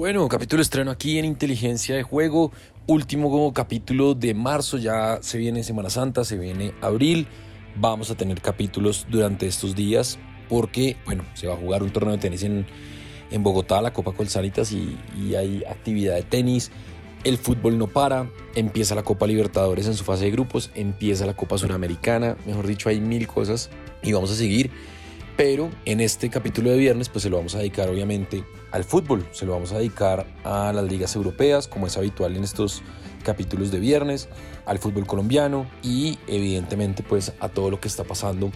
Bueno, capítulo estreno aquí en Inteligencia de Juego. Último capítulo de marzo, ya se viene Semana Santa, se viene abril. Vamos a tener capítulos durante estos días porque, bueno, se va a jugar un torneo de tenis en, en Bogotá, la Copa Colsanitas, y, y hay actividad de tenis. El fútbol no para, empieza la Copa Libertadores en su fase de grupos, empieza la Copa Suramericana, mejor dicho, hay mil cosas y vamos a seguir. Pero en este capítulo de viernes pues se lo vamos a dedicar obviamente al fútbol, se lo vamos a dedicar a las ligas europeas como es habitual en estos capítulos de viernes, al fútbol colombiano y evidentemente pues a todo lo que está pasando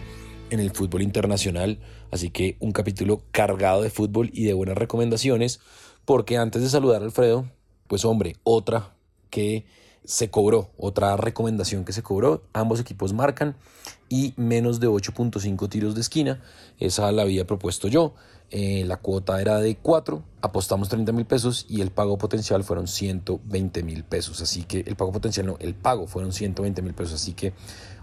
en el fútbol internacional. Así que un capítulo cargado de fútbol y de buenas recomendaciones porque antes de saludar a Alfredo, pues hombre, otra que se cobró, otra recomendación que se cobró, ambos equipos marcan y menos de 8.5 tiros de esquina, esa la había propuesto yo, eh, la cuota era de 4, apostamos 30 mil pesos y el pago potencial fueron 120 mil pesos, así que el pago potencial no, el pago fueron 120 mil pesos, así que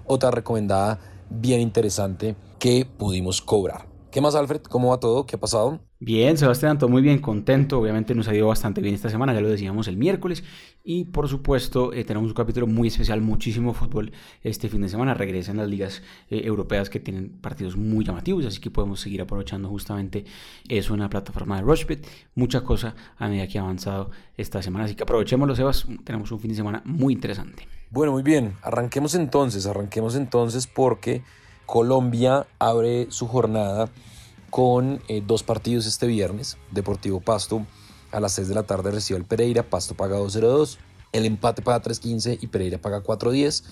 otra recomendada bien interesante que pudimos cobrar. ¿Qué más, Alfred? ¿Cómo va todo? ¿Qué ha pasado? Bien, Sebastián, todo muy bien, contento. Obviamente nos ha ido bastante bien esta semana, ya lo decíamos el miércoles. Y por supuesto, eh, tenemos un capítulo muy especial, muchísimo fútbol este fin de semana. Regresan las ligas eh, europeas que tienen partidos muy llamativos, así que podemos seguir aprovechando justamente eso en la plataforma de Rushbit. Mucha cosa a medida que ha avanzado esta semana, así que aprovechémoslo, Sebas. Tenemos un fin de semana muy interesante. Bueno, muy bien. Arranquemos entonces, arranquemos entonces porque Colombia abre su jornada con eh, dos partidos este viernes. Deportivo Pasto a las 6 de la tarde recibe el Pereira, Pasto paga 2.02, el empate paga 3.15 y Pereira paga 4.10.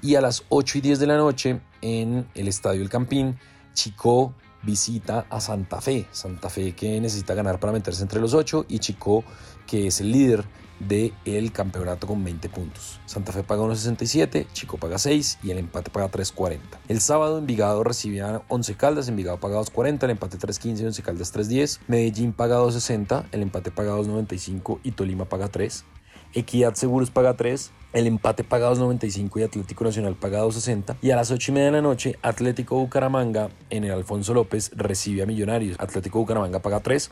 Y a las 8 y 10 de la noche en el Estadio El Campín, Chico visita a Santa Fe. Santa Fe que necesita ganar para meterse entre los 8 y Chico que es el líder del campeonato con 20 puntos. Santa Fe paga 1.67, Chico paga 6 y el empate paga 3.40. El sábado Envigado recibía 11 Caldas, Envigado paga 2.40, el empate 3.15 y 11 Caldas 3.10. Medellín paga 2.60, el empate paga 2.95 y Tolima paga 3. Equidad Seguros paga 3, el empate paga 2.95 y Atlético Nacional paga 2.60. Y a las 8 y media de la noche, Atlético Bucaramanga en el Alfonso López recibe a Millonarios. Atlético Bucaramanga paga 3.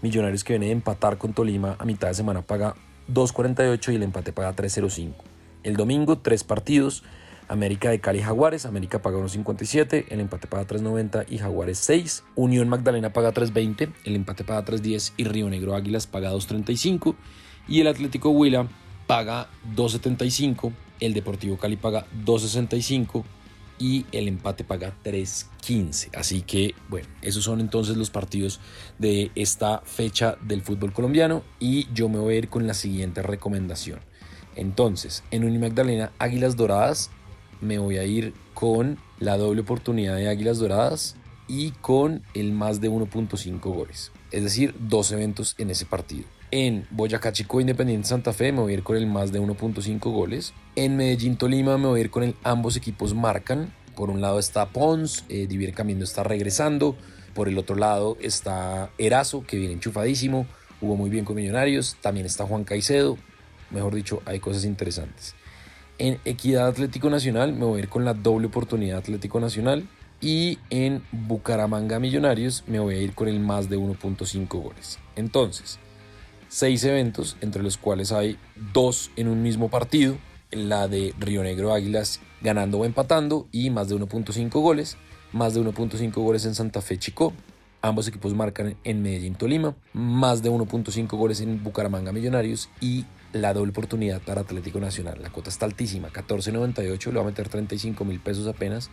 Millonarios que viene de empatar con Tolima a mitad de semana paga 2.48 y el empate paga 3.05. El domingo, tres partidos. América de Cali Jaguares, América paga 1.57, el empate paga 3.90 y Jaguares 6. Unión Magdalena paga 3.20, el empate paga 3.10 y Río Negro Águilas paga 2.35. Y el Atlético Huila paga 2.75, el Deportivo Cali paga 2.65 y el empate paga 3.15. Así que, bueno, esos son entonces los partidos de esta fecha del fútbol colombiano y yo me voy a ir con la siguiente recomendación. Entonces, en Unimagdalena Águilas Doradas, me voy a ir con la doble oportunidad de Águilas Doradas y con el más de 1.5 goles. Es decir, dos eventos en ese partido. En Boyacá Chico Independiente Santa Fe me voy a ir con el más de 1.5 goles. En Medellín Tolima me voy a ir con el ambos equipos marcan. Por un lado está Pons, eh, Divier Camino está regresando. Por el otro lado está Erazo, que viene enchufadísimo, jugó muy bien con Millonarios. También está Juan Caicedo. Mejor dicho, hay cosas interesantes. En Equidad Atlético Nacional me voy a ir con la doble oportunidad Atlético Nacional. Y en Bucaramanga Millonarios me voy a ir con el más de 1.5 goles. Entonces, seis eventos, entre los cuales hay dos en un mismo partido, la de Río Negro Águilas ganando o empatando y más de 1.5 goles, más de 1.5 goles en Santa Fe Chico, ambos equipos marcan en Medellín Tolima, más de 1.5 goles en Bucaramanga Millonarios y la doble oportunidad para Atlético Nacional. La cuota está altísima, 14.98, le va a meter 35 mil pesos apenas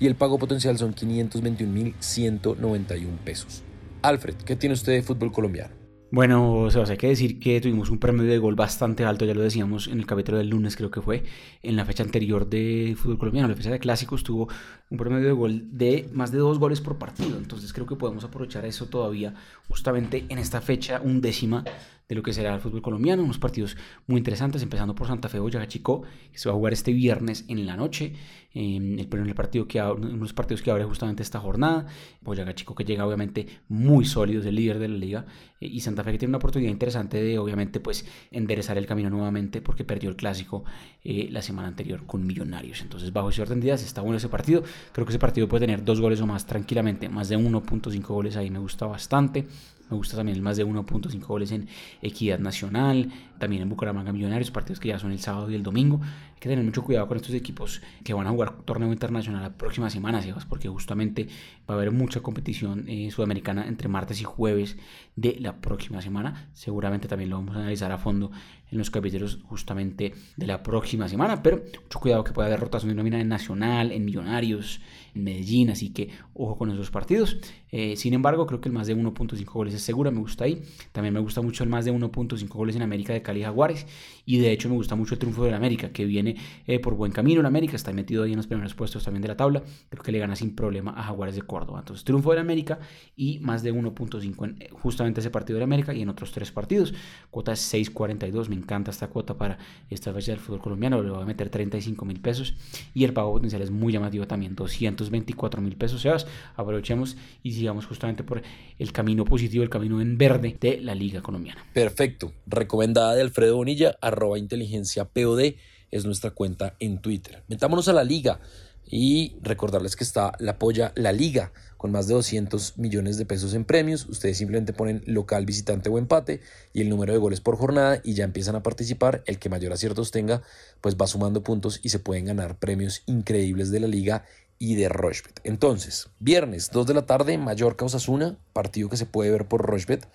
y el pago potencial son 521 mil 191 pesos. Alfred, ¿qué tiene usted de fútbol colombiano? Bueno, Sebas, hay que decir que tuvimos un promedio de gol bastante alto, ya lo decíamos en el capítulo del lunes, creo que fue, en la fecha anterior de fútbol colombiano, la fecha de clásicos tuvo un promedio de gol de más de dos goles por partido, entonces creo que podemos aprovechar eso todavía justamente en esta fecha undécima de lo que será el fútbol colombiano, unos partidos muy interesantes, empezando por Santa Fe Boyacá Chico, que se va a jugar este viernes en la noche, en el partido que unos partidos que abre justamente esta jornada, Boyacá Chico que llega obviamente muy sólido, es el líder de la liga, eh, y Santa Fe que tiene una oportunidad interesante de obviamente pues enderezar el camino nuevamente porque perdió el clásico eh, la semana anterior con Millonarios, entonces bajo ese orden de ideas está bueno ese partido, creo que ese partido puede tener dos goles o más tranquilamente, más de 1.5 goles ahí me gusta bastante, Me gusta también el más de 1.5 goles en Equidad Nacional, también en Bucaramanga Millonarios, partidos que ya son el sábado y el domingo. Hay que tener mucho cuidado con estos equipos que van a jugar torneo internacional la próxima semana, porque justamente va a haber mucha competición eh, sudamericana entre martes y jueves de la próxima semana. Seguramente también lo vamos a analizar a fondo en los capítulos justamente de la próxima semana, pero mucho cuidado que puede haber rotación de nómina en Nacional, en Millonarios, en Medellín, así que ojo con esos partidos. Eh, sin embargo, creo que el más de 1.5 goles es segura, me gusta ahí. También me gusta mucho el más de 1.5 goles en América de Cali Jaguares. Y de hecho me gusta mucho el triunfo de América, que viene eh, por buen camino en América, está metido ahí en los primeros puestos también de la tabla. Creo que le gana sin problema a Jaguares de Córdoba. Entonces, triunfo de América y más de 1.5 en eh, justamente ese partido de América y en otros tres partidos. Cuota 6.42, me encanta esta cuota para esta fecha del fútbol colombiano, le voy a meter 35 mil pesos. Y el pago potencial es muy llamativo también, 224 mil pesos. Sebas, aprovechemos y sigamos justamente por el camino positivo, el camino en verde de la Liga Colombiana. Perfecto. Recomendada de Alfredo Bonilla, arroba inteligencia POD, es nuestra cuenta en Twitter. Metámonos a la liga y recordarles que está la polla La Liga con más de 200 millones de pesos en premios. Ustedes simplemente ponen local, visitante o empate y el número de goles por jornada y ya empiezan a participar. El que mayor aciertos tenga, pues va sumando puntos y se pueden ganar premios increíbles de la liga y de Rochbet. Entonces, viernes 2 de la tarde, Mallorca Osasuna, partido que se puede ver por Rochbet.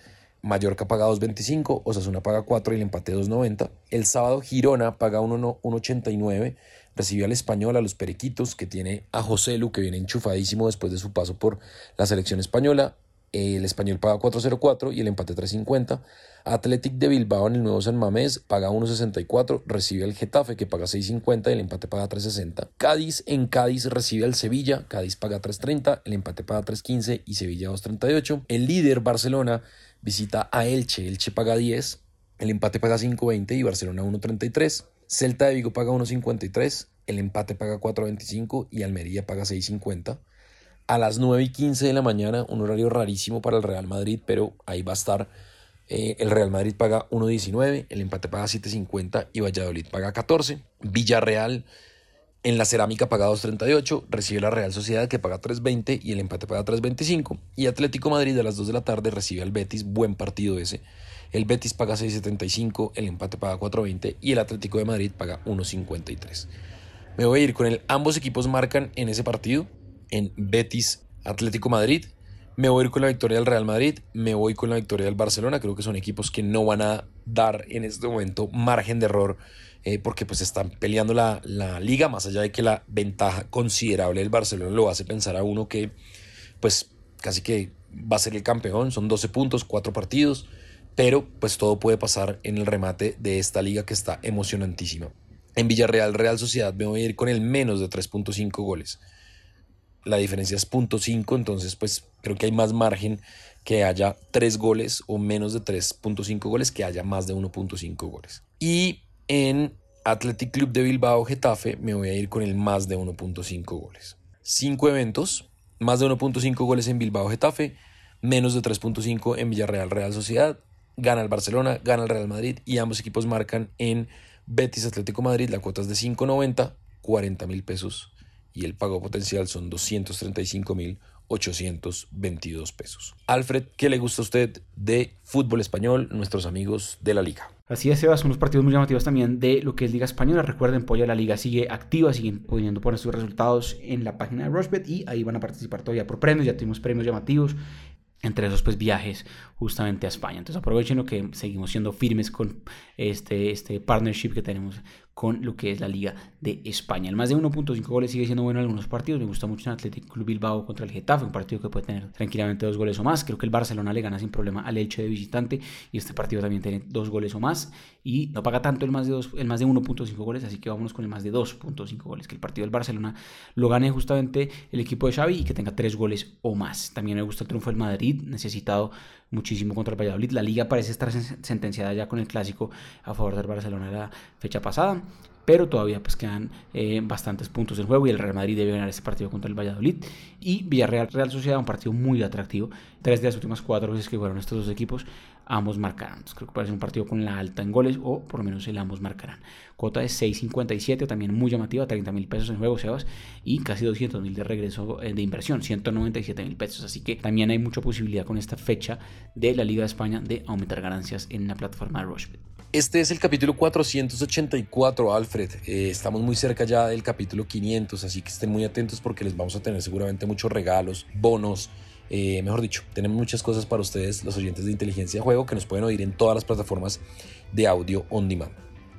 Mallorca paga 2.25, Osasuna paga 4 y el empate 2.90. El sábado Girona paga 1.89, recibió al español, a los Perequitos, que tiene a José Lu, que viene enchufadísimo después de su paso por la selección española. El español paga 4.04 y el empate 3.50. Athletic de Bilbao en el Nuevo San Mamés paga 1.64, recibe al Getafe que paga 6.50 y el empate paga 3.60. Cádiz en Cádiz recibe al Sevilla, Cádiz paga 3.30, el empate paga 3.15 y Sevilla 2.38. El líder Barcelona visita a Elche, Elche paga 10, el empate paga 5.20 y Barcelona 1.33. Celta de Vigo paga 1.53, el empate paga 4.25 y Almería paga 6.50 a las 9 y 15 de la mañana, un horario rarísimo para el Real Madrid, pero ahí va a estar. Eh, el Real Madrid paga 1.19, el empate paga 7.50 y Valladolid paga 14. Villarreal en la cerámica paga 2.38, recibe la Real Sociedad que paga 3.20 y el empate paga 3.25. Y Atlético Madrid a las 2 de la tarde recibe al Betis, buen partido ese. El Betis paga 6.75, el empate paga 4.20 y el Atlético de Madrid paga 1.53. Me voy a ir con el ambos equipos marcan en ese partido en Betis Atlético Madrid. Me voy a ir con la victoria del Real Madrid, me voy con la victoria del Barcelona. Creo que son equipos que no van a dar en este momento margen de error eh, porque pues están peleando la, la, liga, más allá de que la ventaja considerable del Barcelona lo hace pensar a uno que pues casi que va a ser el campeón. Son 12 puntos, 4 partidos, pero pues todo puede pasar en el remate de esta liga que está emocionantísima. En Villarreal, Real Sociedad me voy a ir con el menos de 3.5 goles la diferencia es 0.5, entonces pues creo que hay más margen que haya 3 goles o menos de 3.5 goles que haya más de 1.5 goles. Y en Athletic Club de Bilbao Getafe me voy a ir con el más de 1.5 goles. 5 eventos, más de 1.5 goles en Bilbao Getafe, menos de 3.5 en Villarreal Real Sociedad, gana el Barcelona, gana el Real Madrid y ambos equipos marcan en Betis Atlético Madrid, la cuota es de 5.90, 40 mil pesos y el pago potencial son 235.822 pesos. Alfred, ¿qué le gusta a usted de fútbol español, nuestros amigos de la liga? Así es, Sebas, unos partidos muy llamativos también de lo que es Liga Española. Recuerden, Polla la Liga sigue activa, siguen pudiendo poner sus resultados en la página de Rushbet y ahí van a participar todavía por premios. Ya tuvimos premios llamativos entre esos pues viajes justamente a España. Entonces aprovechen lo que seguimos siendo firmes con este, este partnership que tenemos con lo que es la Liga de España. El más de 1.5 goles sigue siendo bueno en algunos partidos. Me gusta mucho el Atlético Club Bilbao contra el Getafe, un partido que puede tener tranquilamente dos goles o más. Creo que el Barcelona le gana sin problema al Elche de visitante y este partido también tiene dos goles o más y no paga tanto el más de, dos, el más de 1.5 goles, así que vámonos con el más de 2.5 goles, que el partido del Barcelona lo gane justamente el equipo de Xavi y que tenga tres goles o más. También me gusta el triunfo del Madrid, necesitado muchísimo contra el Valladolid. La liga parece estar sentenciada ya con el clásico a favor del Barcelona la fecha pasada. Pero todavía pues quedan eh, bastantes puntos en juego y el Real Madrid debe ganar ese partido contra el Valladolid. Y Villarreal Real Sociedad, un partido muy atractivo. Tres de las últimas cuatro veces que jugaron estos dos equipos, ambos marcarán. creo que ser un partido con la alta en goles o por lo menos el ambos marcarán. Cuota de 6.57, también muy llamativa, 30 mil pesos en juego, Sebas, y casi 200 mil de regreso eh, de inversión, 197 mil pesos. Así que también hay mucha posibilidad con esta fecha de la Liga de España de aumentar ganancias en la plataforma de Rushbet. Este es el capítulo 484, Alfred. Eh, estamos muy cerca ya del capítulo 500, así que estén muy atentos porque les vamos a tener seguramente muchos regalos, bonos. Eh, mejor dicho, tenemos muchas cosas para ustedes, los oyentes de Inteligencia de Juego, que nos pueden oír en todas las plataformas de audio on demand.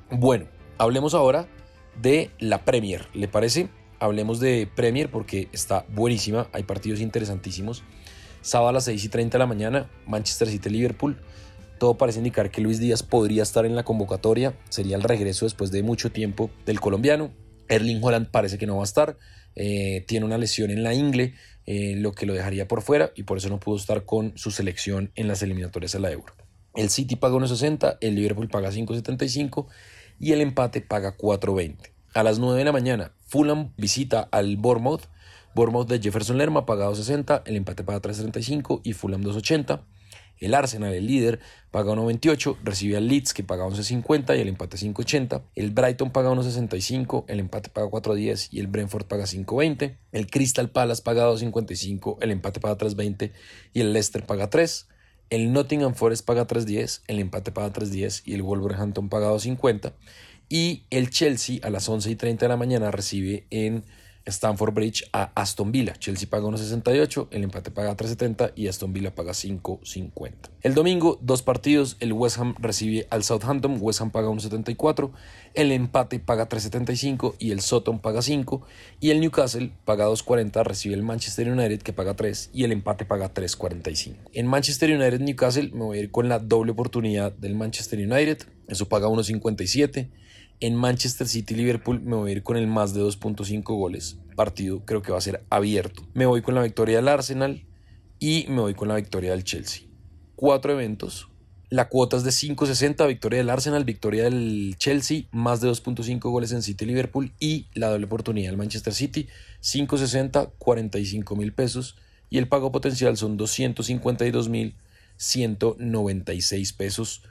Bueno, hablemos ahora de la Premier, ¿le parece? Hablemos de Premier porque está buenísima, hay partidos interesantísimos. Sábado a las 6 y 30 de la mañana, Manchester City-Liverpool. Todo parece indicar que Luis Díaz podría estar en la convocatoria. Sería el regreso después de mucho tiempo del colombiano. Erling Holland parece que no va a estar. Eh, tiene una lesión en la ingle, eh, lo que lo dejaría por fuera y por eso no pudo estar con su selección en las eliminatorias a la Euro. El City paga 1.60, el Liverpool paga 5.75 y el empate paga 4.20. A las 9 de la mañana, Fulham visita al Bournemouth. Bournemouth de Jefferson Lerma paga 2.60, el empate paga 3.35 y Fulham 2.80. El Arsenal, el líder, paga 1.28, recibe al Leeds que paga 11.50 y el empate 5.80. El Brighton paga 1.65, el empate paga 4.10 y el Brentford paga 5.20. El Crystal Palace paga 2.55, el empate paga 3.20 y el Leicester paga 3. El Nottingham Forest paga 3.10, el empate paga 3.10 y el Wolverhampton paga 2.50. Y el Chelsea a las 11.30 de la mañana recibe en Stanford Bridge a Aston Villa. Chelsea paga 1.68, el empate paga 3.70 y Aston Villa paga 5.50. El domingo, dos partidos, el West Ham recibe al Southampton, West Ham paga 1.74, el empate paga 3.75 y el Soton paga 5 y el Newcastle paga 2.40, recibe el Manchester United que paga 3 y el empate paga 3.45. En Manchester United Newcastle me voy a ir con la doble oportunidad del Manchester United, eso paga 1.57. En Manchester City Liverpool me voy a ir con el más de 2.5 goles. Partido creo que va a ser abierto. Me voy con la victoria del Arsenal y me voy con la victoria del Chelsea. Cuatro eventos. La cuota es de 5.60, victoria del Arsenal, victoria del Chelsea, más de 2.5 goles en City Liverpool y la doble oportunidad del Manchester City, 5.60, 45 mil pesos y el pago potencial son 252 mil 196 pesos.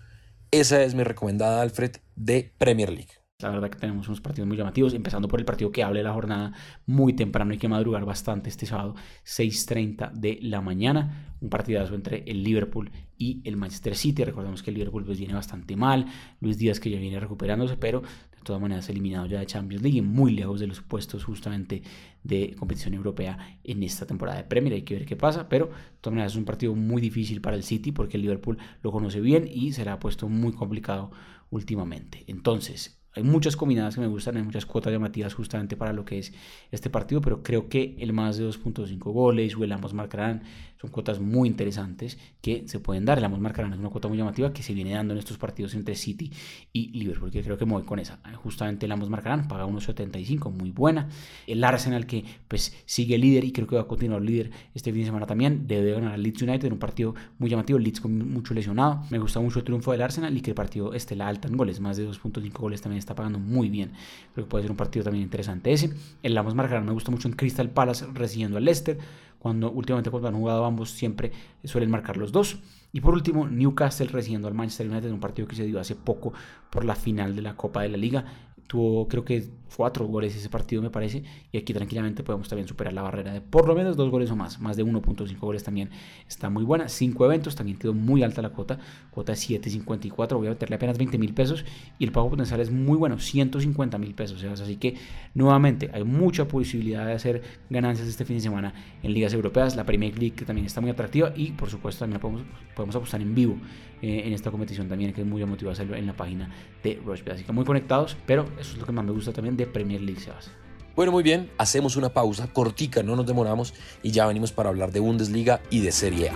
Esa es mi recomendada, Alfred, de Premier League. La verdad que tenemos unos partidos muy llamativos, empezando por el partido que hable la jornada muy temprano, hay que madrugar bastante este sábado, 6.30 de la mañana, un partidazo entre el Liverpool y el Manchester City, recordemos que el Liverpool pues viene bastante mal, Luis Díaz que ya viene recuperándose, pero todas maneras eliminado ya de Champions League, muy lejos de los puestos justamente de competición europea en esta temporada de Premier, hay que ver qué pasa, pero de todas maneras es un partido muy difícil para el City porque el Liverpool lo conoce bien y se le ha puesto muy complicado últimamente. Entonces, hay muchas combinadas que me gustan, hay muchas cuotas llamativas justamente para lo que es este partido, pero creo que el más de 2.5 goles o el ambos marcarán son cuotas muy interesantes que se pueden dar. El ambos marcarán es una cuota muy llamativa que se viene dando en estos partidos entre City y Liverpool, que creo que me voy con esa. Justamente el ambos marcarán paga 1.75, muy buena. El Arsenal que pues sigue líder y creo que va a continuar líder este fin de semana también, debe ganar al Leeds United en un partido muy llamativo, Leeds con mucho lesionado. Me gusta mucho el triunfo del Arsenal y que el partido esté la alta en goles, más de 2.5 goles también está pagando muy bien. Creo que puede ser un partido también interesante ese. El Lamos Margarán me gusta mucho en Crystal Palace recibiendo al Leicester. Cuando últimamente cuando han jugado ambos siempre suelen marcar los dos. Y por último, Newcastle recibiendo al Manchester United en un partido que se dio hace poco por la final de la Copa de la Liga. Tuvo creo que cuatro goles ese partido me parece y aquí tranquilamente podemos también superar la barrera de por lo menos dos goles o más, más de 1.5 goles también está muy buena, cinco eventos también quedó muy alta la cuota, cuota 7.54, voy a meterle apenas 20 mil pesos y el pago potencial es muy bueno, 150 mil pesos, así que nuevamente hay mucha posibilidad de hacer ganancias este fin de semana en ligas europeas, la Premier League que también está muy atractiva y por supuesto también podemos, podemos apostar en vivo eh, en esta competición también que es muy emotiva hacerlo en la página de Rushbet, así que muy conectados, pero eso es lo que más me gusta también de Premier League, Sebas. Bueno, muy bien, hacemos una pausa cortica, no nos demoramos y ya venimos para hablar de Bundesliga y de Serie A.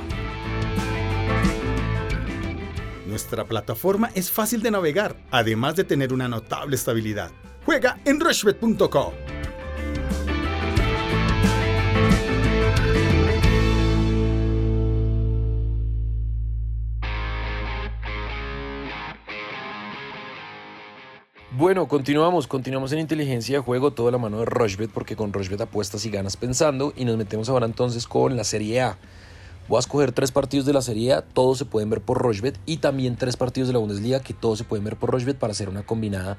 Nuestra plataforma es fácil de navegar, además de tener una notable estabilidad. Juega en rushbet.com. Bueno, continuamos, continuamos en inteligencia de juego, toda la mano de Rochbet, porque con Rochbet apuestas y ganas pensando, y nos metemos ahora entonces con la Serie A. Voy a escoger tres partidos de la Serie A, todos se pueden ver por Rochbet, y también tres partidos de la Bundesliga, que todos se pueden ver por Rochbet para hacer una combinada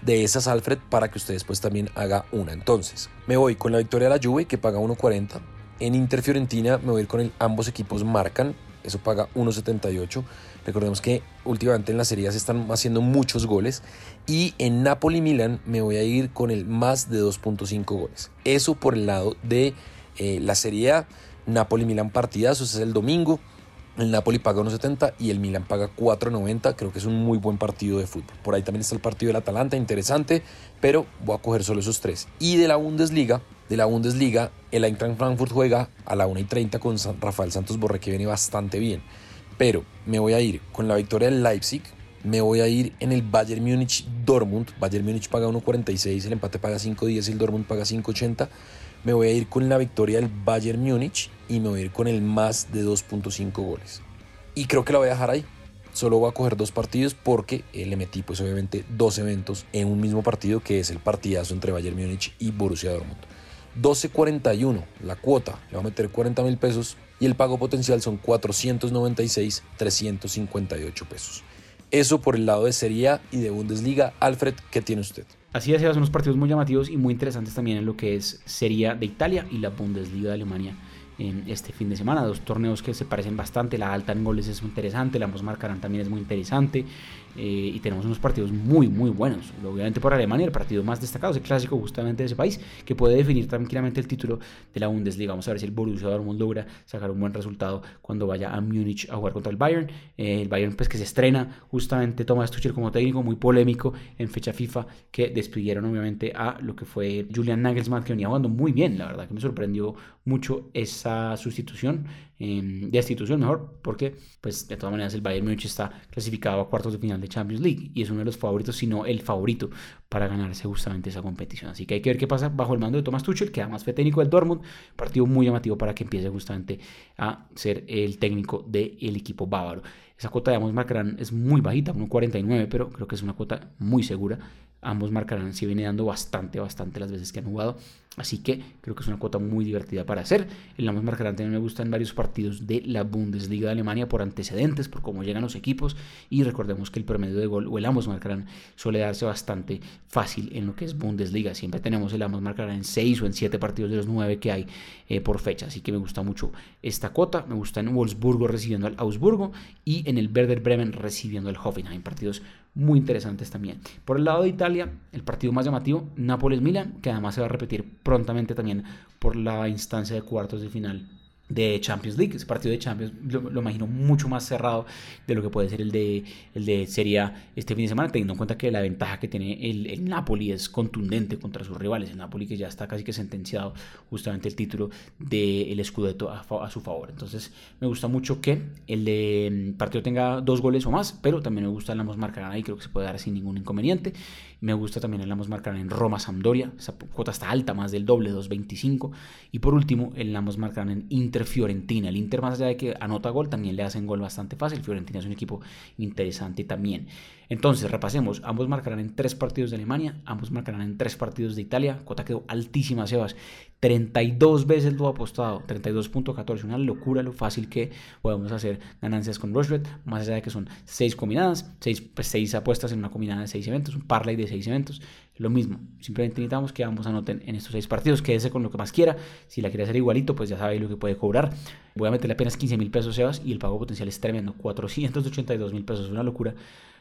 de esas Alfred para que ustedes pues también haga una. Entonces, me voy con la victoria de la Juve que paga 1.40. En Inter Fiorentina me voy a ir con el ambos equipos marcan, eso paga 1.78. Recordemos que últimamente en la Serie están haciendo muchos goles. Y en Napoli-Milan me voy a ir con el más de 2.5 goles. Eso por el lado de eh, la Serie A. Napoli-Milan partidazo, ese es el domingo. El Napoli paga 1.70 y el Milan paga 4.90. Creo que es un muy buen partido de fútbol. Por ahí también está el partido del Atalanta, interesante, pero voy a coger solo esos tres. Y de la Bundesliga, de la Bundesliga, el Eintracht Frankfurt juega a la 1.30 con Rafael Santos Borre, que viene bastante bien. Pero me voy a ir con la victoria del Leipzig, me voy a ir en el Bayern Múnich Dortmund. Bayern Múnich paga 1.46, el empate paga 5.10 y el Dortmund paga 5.80. Me voy a ir con la victoria del Bayern Múnich y me voy a ir con el más de 2.5 goles. Y creo que la voy a dejar ahí. Solo voy a coger dos partidos porque eh, le metí pues obviamente dos eventos en un mismo partido que es el partidazo entre Bayern Múnich y Borussia Dortmund. 12.41 la cuota, le voy a meter 40 mil pesos y el pago potencial son 496 358 pesos. Eso por el lado de Serie A y de Bundesliga. Alfred, ¿qué tiene usted? Así es, son unos partidos muy llamativos y muy interesantes también en lo que es Serie A de Italia y la Bundesliga de Alemania este fin de semana. Dos torneos que se parecen bastante. La alta en goles es muy interesante, la ambos marcarán también es muy interesante. Eh, y tenemos unos partidos muy, muy buenos. Obviamente por Alemania, el partido más destacado es el clásico justamente de ese país, que puede definir tranquilamente el título de la Bundesliga. Vamos a ver si el Borussia Dortmund logra sacar un buen resultado cuando vaya a Múnich a jugar contra el Bayern. Eh, el Bayern, pues que se estrena justamente Thomas Tuchel como técnico, muy polémico en fecha FIFA, que despidieron obviamente a lo que fue Julian Nagelsmann, que venía jugando muy bien, la verdad que me sorprendió mucho esa sustitución de destitución mejor, porque pues de todas maneras el Bayern Múnich está clasificado a cuartos de final de Champions League y es uno de los favoritos, si no el favorito para ganarse justamente esa competición. Así que hay que ver qué pasa bajo el mando de Thomas Tuchel, que además fue técnico del Dortmund, partido muy llamativo para que empiece justamente a ser el técnico del equipo bávaro. Esa cuota de ambos marcarán es muy bajita, 1.49, pero creo que es una cuota muy segura. Ambos marcarán, si viene dando bastante, bastante las veces que han jugado. Así que creo que es una cuota muy divertida para hacer. El ambos marcarán también me gusta en varios partidos de la Bundesliga de Alemania por antecedentes, por cómo llegan los equipos. Y recordemos que el promedio de gol o el ambos marcarán suele darse bastante fácil en lo que es Bundesliga. Siempre tenemos el ambos marcarán en 6 o en 7 partidos de los 9 que hay eh, por fecha. Así que me gusta mucho esta cuota. Me gusta en Wolfsburgo recibiendo al Augsburgo y en el Werder Bremen recibiendo al Hoffenheim. Partidos muy interesantes también. Por el lado de Italia, el partido más llamativo, Nápoles-Milan, que además se va a repetir prontamente también por la instancia de cuartos de final de Champions League. Ese partido de Champions lo, imagino mucho más cerrado de lo que puede ser el de, el de Serie este fin de semana, teniendo en cuenta que la ventaja que tiene el, Napoli es contundente contra sus rivales. El Napoli que ya está casi que sentenciado justamente el título del el Scudetto a, a, su favor. Entonces me gusta mucho que el de partido tenga dos goles o más, pero también me gusta el ambos marcarán ahí, creo que se puede dar sin ningún inconveniente. Me gusta también el ambos marcarán en Roma Sampdoria, esa cuota está alta, más del doble, 2.25. Y por último, el ambos marcarán en Inter Fiorentina. El Inter, más allá de que anota gol, también le hacen gol bastante fácil. Fiorentina es un equipo interesante también. Entonces, repasemos. Ambos marcarán en tres partidos de Alemania, ambos marcarán en tres partidos de Italia. Cota quedó altísima, Sebas. 32 veces lo apostado, 32.14. Una locura lo fácil que podemos hacer ganancias con Rushbet. Más allá de que son seis combinadas, seis, pues, seis apuestas en una combinada de seis eventos, un parlay de seis eventos. Lo mismo, simplemente necesitamos que ambos anoten en estos seis partidos. Quédese con lo que más quiera. Si la quiere hacer igualito, pues ya sabe lo que puede cobrar. Voy a meterle apenas 15 mil pesos, Sebas, y el pago potencial es tremendo: 482 mil pesos. Una locura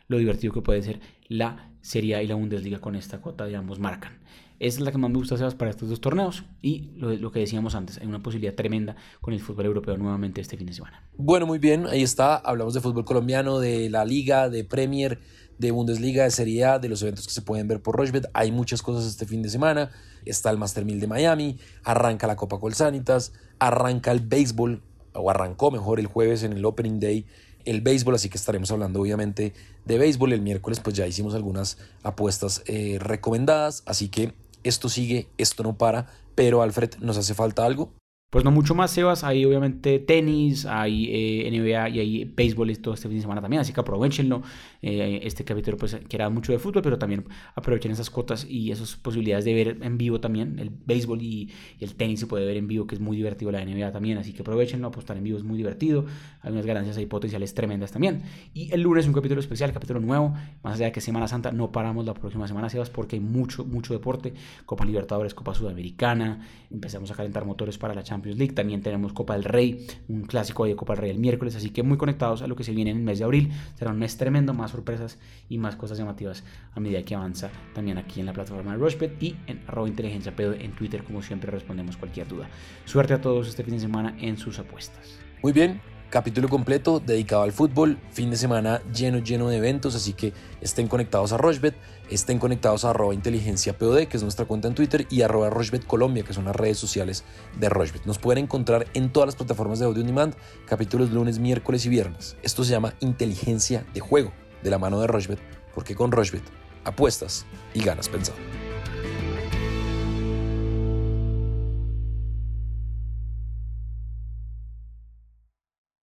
lo divertido que puede ser la Serie A y la Bundesliga con esta cuota de ambos marcan. Esa es la que más me gusta, Sebas, para estos dos torneos. Y lo, que decíamos antes, hay una posibilidad tremenda con el fútbol europeo nuevamente este fin de semana. Bueno, muy bien, ahí está. Hablamos de fútbol colombiano, de la Liga, de Premier, de Bundesliga, de Serie A, de los eventos que se pueden ver por Rochbet. Hay muchas cosas este fin de semana. Está el Master 1000 de Miami, arranca la Copa Colsanitas, arranca el béisbol, o arrancó mejor el jueves en el Opening Day el béisbol, así que estaremos hablando obviamente de béisbol. El miércoles pues ya hicimos algunas apuestas eh, recomendadas, así que esto sigue, esto no para, pero Alfred, ¿nos hace falta algo? Pues no mucho más, Sebas. Hay obviamente tenis, hay eh, NBA y hay béisbol todo este fin de semana también. Así que aprovechenlo. Eh, este capítulo pues quiera mucho de fútbol, pero también aprovechen esas cuotas y esas posibilidades de ver en vivo también. El béisbol y, el tenis se puede ver en vivo, que es muy divertido la NBA también. Así que aprovechenlo. Apostar en vivo es muy divertido. Hay unas ganancias ahí potenciales tremendas también. Y el lunes un capítulo especial, capítulo nuevo. Más allá de que Semana Santa no paramos la próxima semana, Sebas, porque hay mucho, mucho deporte. Copa Libertadores, Copa Sudamericana. Empezamos a calentar motores para la Champions también tenemos Copa del Rey, un clásico de Copa del Rey el miércoles, así que muy conectados a lo que se viene en el mes de abril. Será un mes tremendo, más sorpresas y más cosas llamativas a medida que avanza también aquí en la plataforma de Rushbet y en arroba inteligencia pedo en Twitter, como siempre respondemos cualquier duda. Suerte a todos este fin de semana en sus apuestas. Muy bien, Capítulo completo dedicado al fútbol, fin de semana lleno, lleno de eventos, así que estén conectados a Rochbet, estén conectados a arroba inteligencia POD, que es nuestra cuenta en Twitter, y arroba Rochbet Colombia, que son las redes sociales de Rochbet. Nos pueden encontrar en todas las plataformas de audio on demand, capítulos lunes, miércoles y viernes. Esto se llama inteligencia de juego, de la mano de Rochbet, porque con Rochbet apuestas y ganas pensando.